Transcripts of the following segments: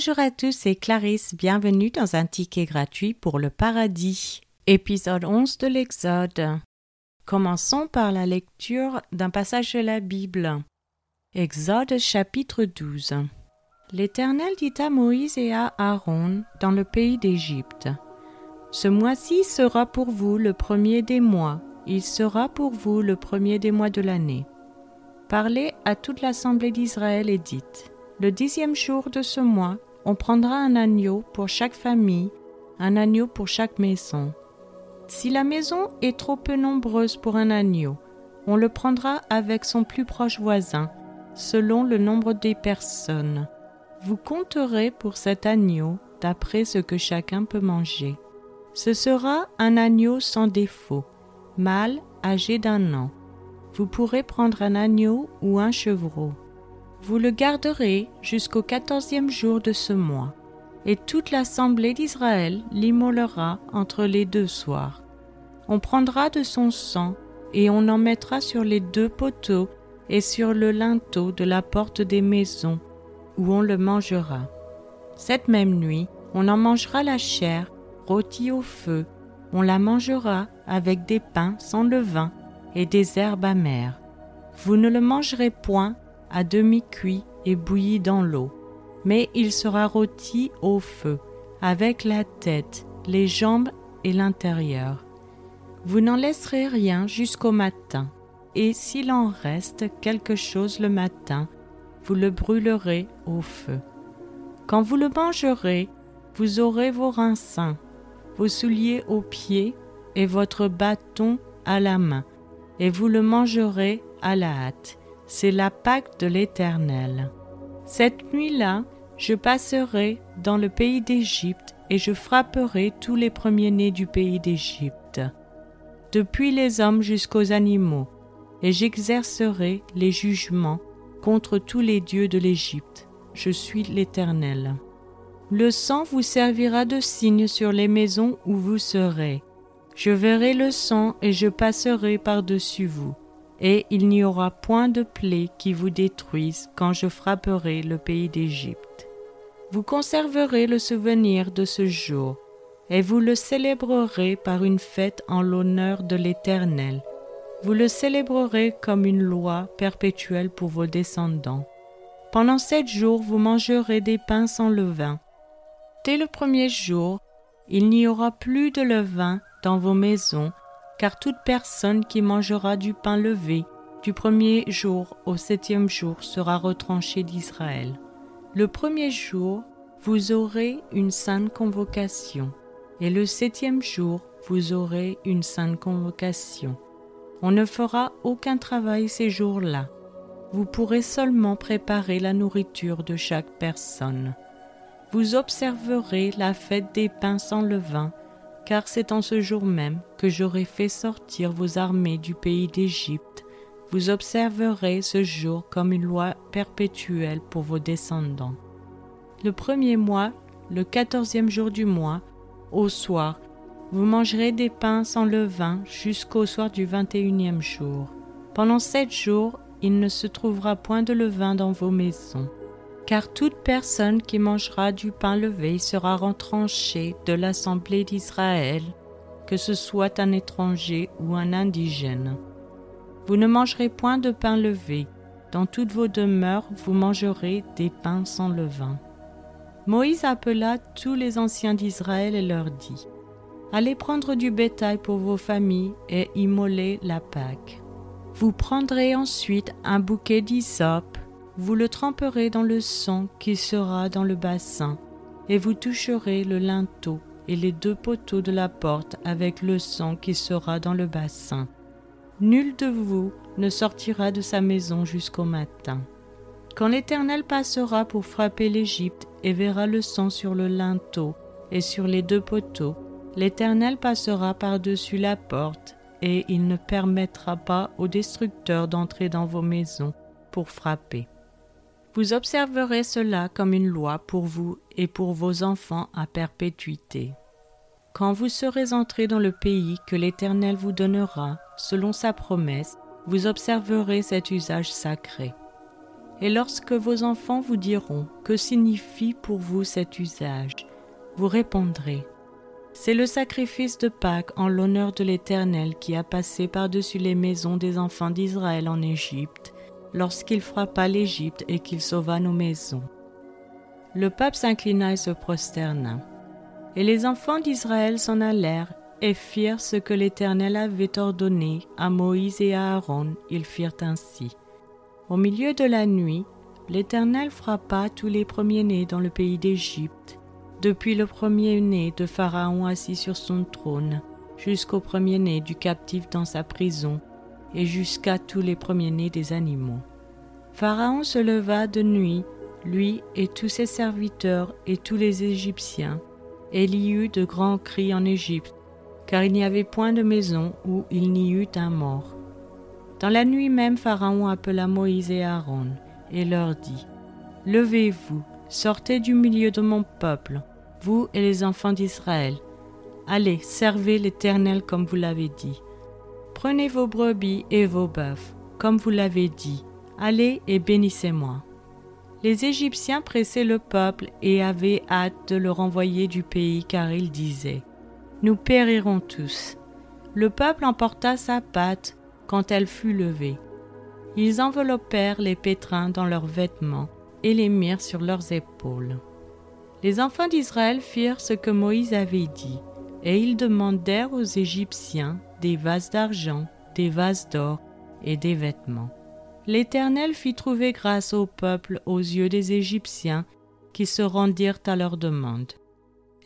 Bonjour à tous, c'est Clarisse. Bienvenue dans un ticket gratuit pour le paradis. Épisode 11 de l'Exode. Commençons par la lecture d'un passage de la Bible. Exode chapitre 12. L'Éternel dit à Moïse et à Aaron dans le pays d'Égypte. Ce mois-ci sera pour vous le premier des mois, il sera pour vous le premier des mois de l'année. Parlez à toute l'assemblée d'Israël et dites le dixième jour de ce mois, on prendra un agneau pour chaque famille, un agneau pour chaque maison. Si la maison est trop peu nombreuse pour un agneau, on le prendra avec son plus proche voisin, selon le nombre des personnes. Vous compterez pour cet agneau d'après ce que chacun peut manger. Ce sera un agneau sans défaut, mâle âgé d'un an. Vous pourrez prendre un agneau ou un chevreau. Vous le garderez jusqu'au quatorzième jour de ce mois, et toute l'assemblée d'Israël l'immolera entre les deux soirs. On prendra de son sang, et on en mettra sur les deux poteaux et sur le linteau de la porte des maisons, où on le mangera. Cette même nuit, on en mangera la chair, rôtie au feu, on la mangera avec des pains sans levain et des herbes amères. Vous ne le mangerez point à demi cuit et bouilli dans l'eau, mais il sera rôti au feu, avec la tête, les jambes et l'intérieur. Vous n'en laisserez rien jusqu'au matin, et s'il en reste quelque chose le matin, vous le brûlerez au feu. Quand vous le mangerez, vous aurez vos reins sains, vos souliers aux pieds et votre bâton à la main, et vous le mangerez à la hâte c'est la Pâque de l'Éternel. Cette nuit-là, je passerai dans le pays d'Égypte et je frapperai tous les premiers-nés du pays d'Égypte, depuis les hommes jusqu'aux animaux, et j'exercerai les jugements contre tous les dieux de l'Égypte. Je suis l'Éternel. Le sang vous servira de signe sur les maisons où vous serez. Je verrai le sang et je passerai par-dessus vous et il n'y aura point de plaie qui vous détruise quand je frapperai le pays d'Égypte. Vous conserverez le souvenir de ce jour, et vous le célébrerez par une fête en l'honneur de l'Éternel. Vous le célébrerez comme une loi perpétuelle pour vos descendants. Pendant sept jours vous mangerez des pains sans levain. Dès le premier jour, il n'y aura plus de levain dans vos maisons, car toute personne qui mangera du pain levé du premier jour au septième jour sera retranchée d'Israël. Le premier jour, vous aurez une sainte convocation, et le septième jour, vous aurez une sainte convocation. On ne fera aucun travail ces jours-là. Vous pourrez seulement préparer la nourriture de chaque personne. Vous observerez la fête des pains sans levain car c'est en ce jour même que j'aurai fait sortir vos armées du pays d'Égypte. Vous observerez ce jour comme une loi perpétuelle pour vos descendants. Le premier mois, le quatorzième jour du mois, au soir, vous mangerez des pains sans levain jusqu'au soir du vingt et unième jour. Pendant sept jours, il ne se trouvera point de levain dans vos maisons car toute personne qui mangera du pain levé sera retranchée de l'assemblée d'Israël, que ce soit un étranger ou un indigène. Vous ne mangerez point de pain levé, dans toutes vos demeures vous mangerez des pains sans levain. Moïse appela tous les anciens d'Israël et leur dit, Allez prendre du bétail pour vos familles et immoler la Pâque. Vous prendrez ensuite un bouquet d'hysope vous le tremperez dans le sang qui sera dans le bassin, et vous toucherez le linteau et les deux poteaux de la porte avec le sang qui sera dans le bassin. Nul de vous ne sortira de sa maison jusqu'au matin. Quand l'Éternel passera pour frapper l'Égypte et verra le sang sur le linteau et sur les deux poteaux, l'Éternel passera par-dessus la porte, et il ne permettra pas au destructeur d'entrer dans vos maisons pour frapper. Vous observerez cela comme une loi pour vous et pour vos enfants à perpétuité. Quand vous serez entrés dans le pays que l'Éternel vous donnera, selon sa promesse, vous observerez cet usage sacré. Et lorsque vos enfants vous diront Que signifie pour vous cet usage? vous répondrez C'est le sacrifice de Pâques en l'honneur de l'Éternel qui a passé par-dessus les maisons des enfants d'Israël en Égypte, lorsqu'il frappa l'Égypte et qu'il sauva nos maisons. Le peuple s'inclina et se prosterna. Et les enfants d'Israël s'en allèrent et firent ce que l'Éternel avait ordonné à Moïse et à Aaron, ils firent ainsi. Au milieu de la nuit, l'Éternel frappa tous les premiers-nés dans le pays d'Égypte, depuis le premier-né de Pharaon assis sur son trône, jusqu'au premier-né du captif dans sa prison, et jusqu'à tous les premiers-nés des animaux. Pharaon se leva de nuit, lui et tous ses serviteurs et tous les Égyptiens, et il y eut de grands cris en Égypte, car il n'y avait point de maison où il n'y eût un mort. Dans la nuit même, Pharaon appela Moïse et Aaron, et leur dit, Levez-vous, sortez du milieu de mon peuple, vous et les enfants d'Israël. Allez, servez l'Éternel comme vous l'avez dit. Prenez vos brebis et vos bœufs, comme vous l'avez dit. Allez et bénissez-moi. Les Égyptiens pressaient le peuple et avaient hâte de le renvoyer du pays car ils disaient Nous périrons tous. Le peuple emporta sa pâte quand elle fut levée. Ils enveloppèrent les pétrins dans leurs vêtements et les mirent sur leurs épaules. Les enfants d'Israël firent ce que Moïse avait dit, et ils demandèrent aux Égyptiens des vases d'argent, des vases d'or et des vêtements. L'Éternel fit trouver grâce au peuple aux yeux des Égyptiens qui se rendirent à leur demande.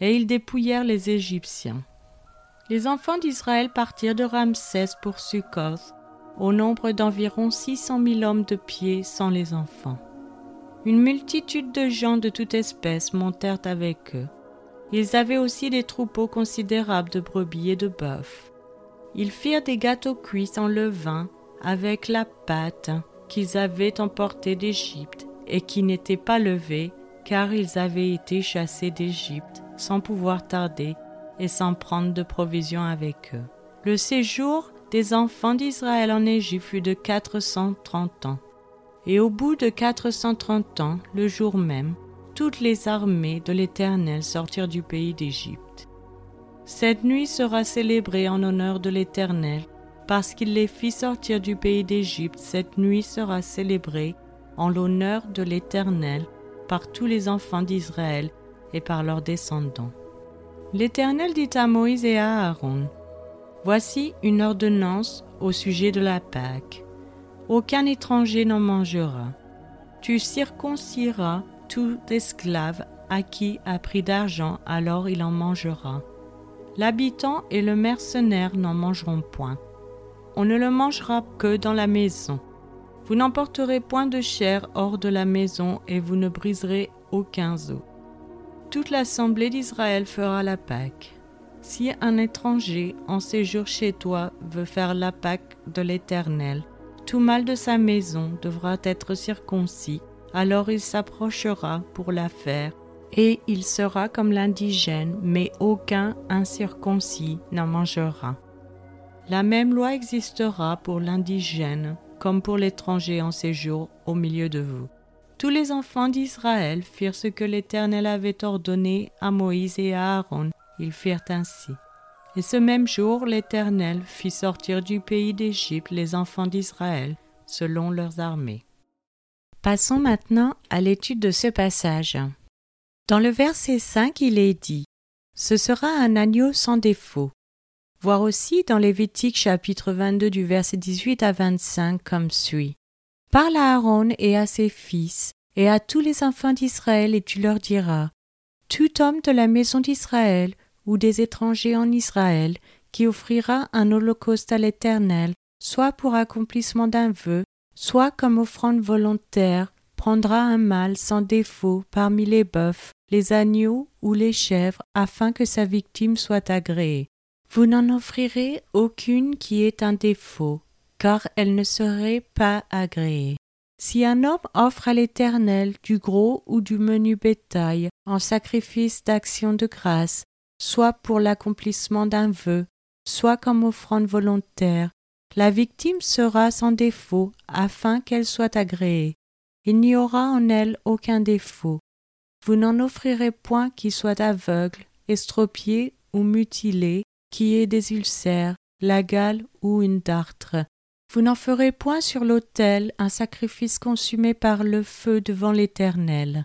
Et ils dépouillèrent les Égyptiens. Les enfants d'Israël partirent de Ramsès pour Succoth, au nombre d'environ six cent mille hommes de pied sans les enfants. Une multitude de gens de toute espèce montèrent avec eux. Ils avaient aussi des troupeaux considérables de brebis et de bœufs. Ils firent des gâteaux cuits en levain avec la pâte qu'ils avaient emportée d'Égypte et qui n'étaient pas levés, car ils avaient été chassés d'Égypte sans pouvoir tarder et sans prendre de provisions avec eux. Le séjour des enfants d'Israël en Égypte fut de quatre cent trente ans. Et au bout de quatre cent trente ans, le jour même, toutes les armées de l'Éternel sortirent du pays d'Égypte. Cette nuit sera célébrée en honneur de l'Éternel parce qu'il les fit sortir du pays d'Égypte, cette nuit sera célébrée en l'honneur de l'Éternel par tous les enfants d'Israël et par leurs descendants. L'Éternel dit à Moïse et à Aaron, Voici une ordonnance au sujet de la Pâque. Aucun étranger n'en mangera. Tu circonciras tout esclave acquis à prix d'argent, alors il en mangera. L'habitant et le mercenaire n'en mangeront point on ne le mangera que dans la maison. Vous n'emporterez point de chair hors de la maison et vous ne briserez aucun os. Toute l'assemblée d'Israël fera la Pâque. Si un étranger en séjour chez toi veut faire la Pâque de l'Éternel, tout mal de sa maison devra être circoncis, alors il s'approchera pour la faire, et il sera comme l'indigène, mais aucun incirconcis n'en mangera. La même loi existera pour l'indigène comme pour l'étranger en séjour au milieu de vous. Tous les enfants d'Israël firent ce que l'Éternel avait ordonné à Moïse et à Aaron. Ils firent ainsi. Et ce même jour, l'Éternel fit sortir du pays d'Égypte les enfants d'Israël selon leurs armées. Passons maintenant à l'étude de ce passage. Dans le verset 5, il est dit Ce sera un agneau sans défaut, Voir aussi dans Lévitique chapitre 22 du verset 18 à 25 comme suit. Parle à Aaron et à ses fils et à tous les enfants d'Israël et tu leur diras Tout homme de la maison d'Israël ou des étrangers en Israël qui offrira un holocauste à l'Éternel, soit pour accomplissement d'un vœu, soit comme offrande volontaire, prendra un mâle sans défaut parmi les bœufs, les agneaux ou les chèvres, afin que sa victime soit agréée. Vous n'en offrirez aucune qui ait un défaut, car elle ne serait pas agréée. Si un homme offre à l'Éternel du gros ou du menu bétail en sacrifice d'action de grâce, soit pour l'accomplissement d'un vœu, soit comme offrande volontaire, la victime sera sans défaut afin qu'elle soit agréée. Il n'y aura en elle aucun défaut. Vous n'en offrirez point qui soit aveugle, estropié ou mutilé, qui ait des ulcères, la gale ou une dartre. Vous n'en ferez point sur l'autel un sacrifice consumé par le feu devant l'Éternel.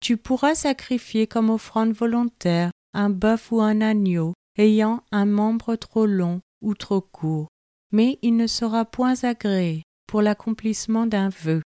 Tu pourras sacrifier comme offrande volontaire un bœuf ou un agneau ayant un membre trop long ou trop court, mais il ne sera point agréé pour l'accomplissement d'un vœu.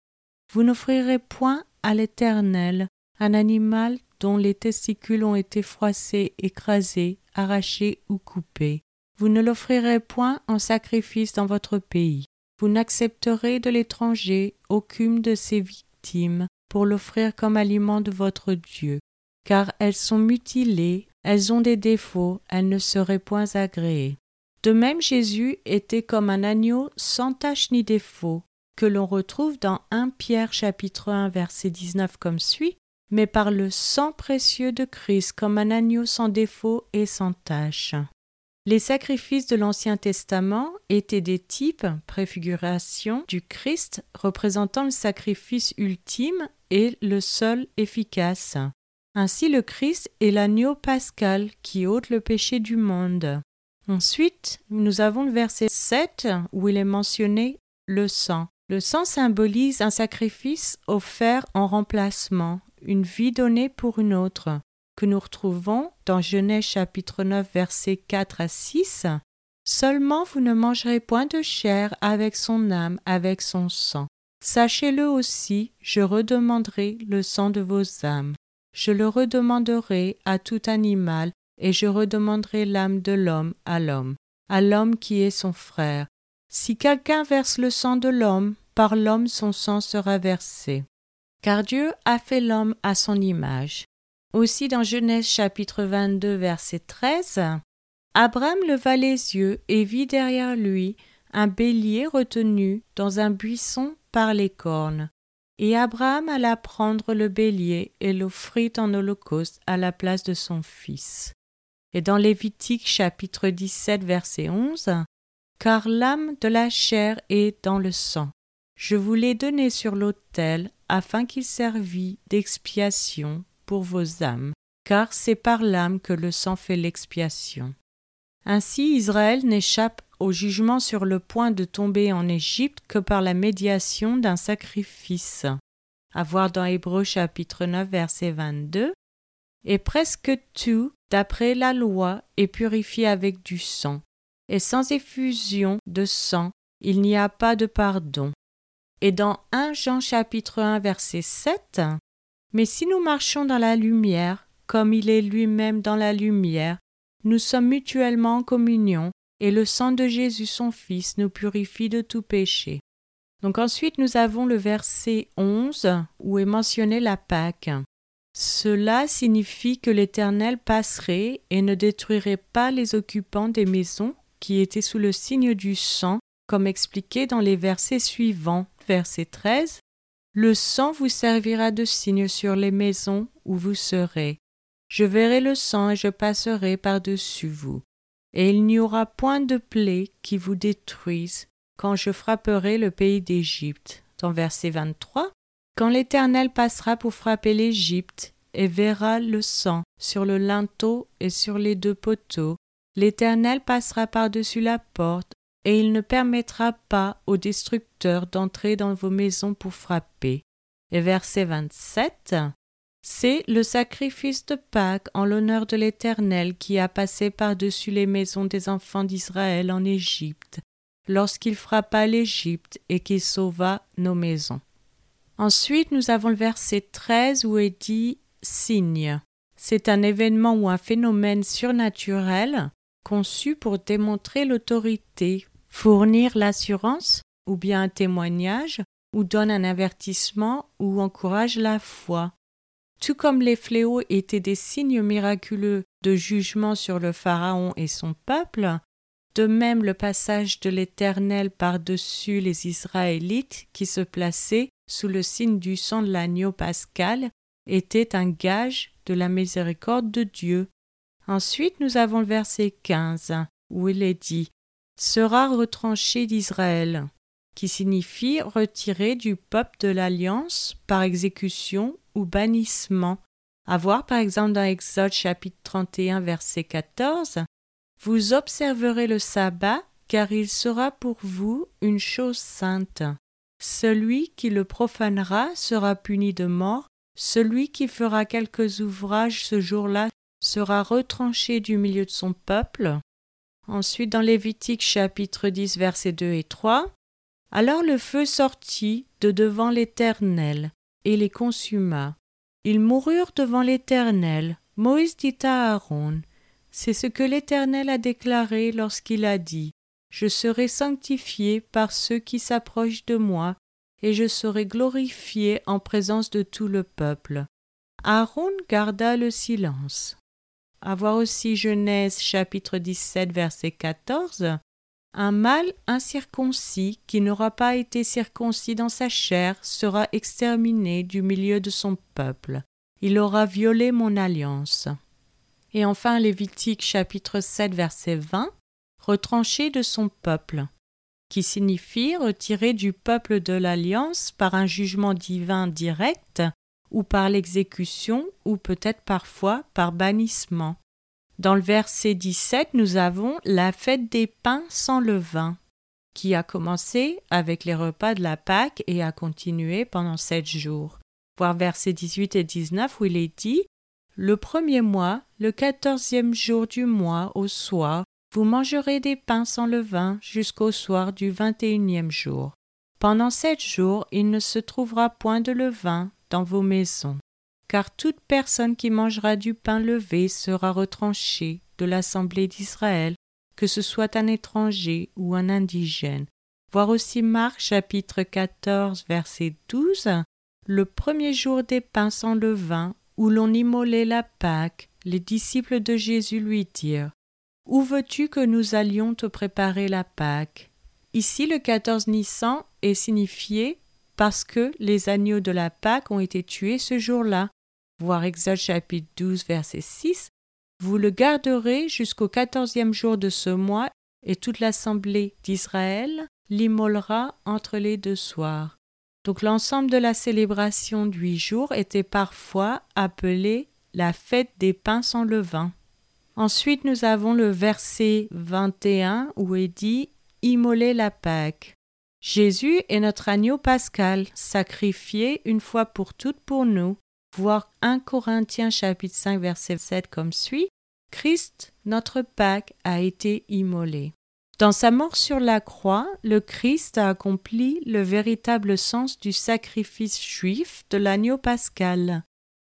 Vous n'offrirez point à l'Éternel un animal dont les testicules ont été froissés, écrasés, arrachés ou coupés. Vous ne l'offrirez point en sacrifice dans votre pays. Vous n'accepterez de l'étranger aucune de ses victimes pour l'offrir comme aliment de votre Dieu, car elles sont mutilées, elles ont des défauts, elles ne seraient point agréées. De même Jésus était comme un agneau sans tache ni défaut, que l'on retrouve dans 1 Pierre chapitre 1 verset 19 comme suit, mais par le sang précieux de Christ comme un agneau sans défaut et sans tache. Les sacrifices de l'Ancien Testament étaient des types, préfigurations du Christ représentant le sacrifice ultime et le seul efficace. Ainsi le Christ est l'agneau pascal qui ôte le péché du monde. Ensuite, nous avons le verset 7 où il est mentionné le sang. Le sang symbolise un sacrifice offert en remplacement, une vie donnée pour une autre que nous retrouvons dans Genèse chapitre 9 versets 4 à 6. Seulement vous ne mangerez point de chair avec son âme, avec son sang. Sachez-le aussi, je redemanderai le sang de vos âmes. Je le redemanderai à tout animal, et je redemanderai l'âme de l'homme à l'homme, à l'homme qui est son frère. Si quelqu'un verse le sang de l'homme, par l'homme son sang sera versé. Car Dieu a fait l'homme à son image. Aussi dans Genèse chapitre 22 verset 13, Abraham leva les yeux et vit derrière lui un bélier retenu dans un buisson par les cornes. Et Abraham alla prendre le bélier et l'offrit en holocauste à la place de son fils. Et dans Lévitique chapitre 17 verset 11, Car l'âme de la chair est dans le sang. Je vous l'ai donné sur l'autel afin qu'il servît d'expiation pour vos âmes, car c'est par l'âme que le sang fait l'expiation. Ainsi Israël n'échappe au jugement sur le point de tomber en Égypte que par la médiation d'un sacrifice. À voir dans Hébreux chapitre 9 verset 22. Et presque tout, d'après la loi, est purifié avec du sang. Et sans effusion de sang, il n'y a pas de pardon. Et dans 1 Jean chapitre 1 verset 7, mais si nous marchons dans la lumière, comme il est lui-même dans la lumière, nous sommes mutuellement en communion, et le sang de Jésus son Fils nous purifie de tout péché. Donc ensuite nous avons le verset 11 où est mentionnée la Pâque. Cela signifie que l'Éternel passerait et ne détruirait pas les occupants des maisons qui étaient sous le signe du sang, comme expliqué dans les versets suivants, verset 13 le sang vous servira de signe sur les maisons où vous serez. Je verrai le sang et je passerai par-dessus vous. Et il n'y aura point de plaie qui vous détruise quand je frapperai le pays d'Égypte. Dans verset 23, quand l'Éternel passera pour frapper l'Égypte et verra le sang sur le linteau et sur les deux poteaux, l'Éternel passera par-dessus la porte et il ne permettra pas au destructeur d'entrer dans vos maisons pour frapper. Et verset 27 C'est le sacrifice de Pâques en l'honneur de l'Éternel qui a passé par-dessus les maisons des enfants d'Israël en Égypte, lorsqu'il frappa l'Égypte et qu'il sauva nos maisons. Ensuite, nous avons le verset 13 où est dit signe. C'est un événement ou un phénomène surnaturel conçu pour démontrer l'autorité, fournir l'assurance ou bien un témoignage ou donne un avertissement ou encourage la foi. Tout comme les fléaux étaient des signes miraculeux de jugement sur le Pharaon et son peuple, de même le passage de l'Éternel par-dessus les Israélites qui se plaçaient sous le signe du sang de l'agneau pascal était un gage de la miséricorde de Dieu. Ensuite nous avons le verset 15 où il est dit sera retranché d'Israël. qui signifie retirer du peuple de l'alliance par exécution ou bannissement. À voir par exemple dans Exode chapitre 31 verset 14 Vous observerez le sabbat car il sera pour vous une chose sainte. Celui qui le profanera sera puni de mort, celui qui fera quelques ouvrages ce jour-là sera retranché du milieu de son peuple. Ensuite, dans Lévitique chapitre 10, versets 2 et 3, Alors le feu sortit de devant l'Éternel et les consuma. Ils moururent devant l'Éternel. Moïse dit à Aaron, C'est ce que l'Éternel a déclaré lorsqu'il a dit, Je serai sanctifié par ceux qui s'approchent de moi, et je serai glorifié en présence de tout le peuple. Aaron garda le silence. Avoir aussi Genèse chapitre 17 verset 14. Un mâle incirconcis qui n'aura pas été circoncis dans sa chair sera exterminé du milieu de son peuple. Il aura violé mon alliance. Et enfin Lévitique chapitre 7 verset 20. Retranché de son peuple qui signifie retirer du peuple de l'alliance par un jugement divin direct ou par l'exécution ou peut-être parfois par bannissement. Dans le verset 17, nous avons la fête des pains sans levain, qui a commencé avec les repas de la Pâque et a continué pendant sept jours. Voir versets 18 et 19 où il est dit Le premier mois, le quatorzième jour du mois, au soir, vous mangerez des pains sans levain jusqu'au soir du vingt et unième jour. Pendant sept jours, il ne se trouvera point de levain dans vos maisons, car toute personne qui mangera du pain levé sera retranchée de l'assemblée d'Israël, que ce soit un étranger ou un indigène. Voir aussi Marc chapitre 14 verset 12, le premier jour des pains sans levain, où l'on immolait la Pâque, les disciples de Jésus lui dirent Où veux-tu que nous allions te préparer la Pâque? Ici, le 14 Nissan est signifié parce que les agneaux de la Pâque ont été tués ce jour-là. Voir Exode chapitre 12, verset 6. Vous le garderez jusqu'au quatorzième jour de ce mois, et toute l'assemblée d'Israël l'immolera entre les deux soirs. Donc l'ensemble de la célébration de huit jours était parfois appelée la fête des pains sans levain. Ensuite, nous avons le verset 21 où est dit Immoler la Pâque. Jésus est notre agneau pascal, sacrifié une fois pour toutes pour nous. Voir 1 Corinthiens chapitre 5 verset 7 comme suit. Christ, notre Pâque, a été immolé. Dans sa mort sur la croix, le Christ a accompli le véritable sens du sacrifice juif de l'agneau pascal.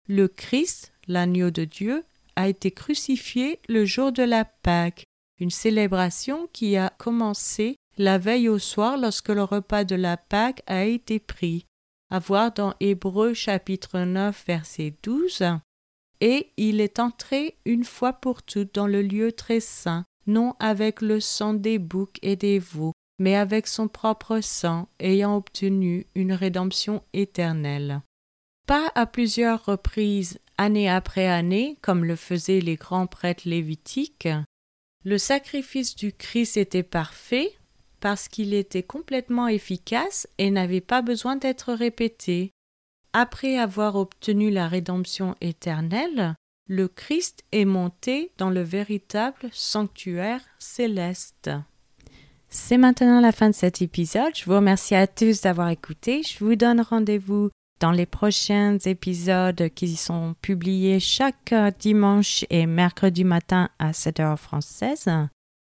Le Christ, l'agneau de Dieu, a été crucifié le jour de la Pâque, une célébration qui a commencé la veille au soir lorsque le repas de la Pâque a été pris. À voir dans Hébreux chapitre 9 verset 12. Et il est entré une fois pour toutes dans le lieu très saint, non avec le sang des boucs et des veaux, mais avec son propre sang, ayant obtenu une rédemption éternelle. Pas à plusieurs reprises, année après année, comme le faisaient les grands prêtres lévitiques, le sacrifice du Christ était parfait, parce qu'il était complètement efficace et n'avait pas besoin d'être répété. Après avoir obtenu la rédemption éternelle, le Christ est monté dans le véritable sanctuaire céleste. C'est maintenant la fin de cet épisode. Je vous remercie à tous d'avoir écouté. Je vous donne rendez-vous dans les prochains épisodes qui sont publiés chaque dimanche et mercredi matin à 7 heures française.